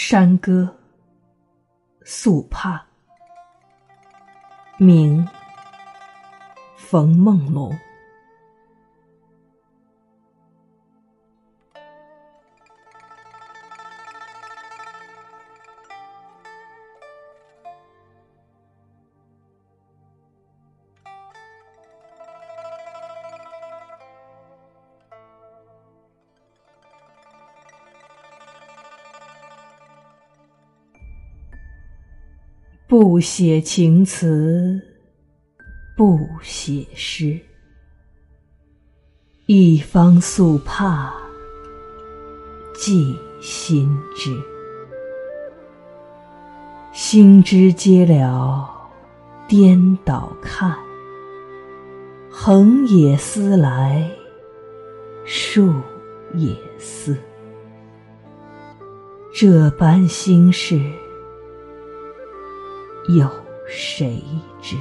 山歌，素帕，名，冯梦龙。不写情词，不写诗，一方素帕寄心知。心知皆了，颠倒看，横也思来，竖也思，这般心事。有谁知？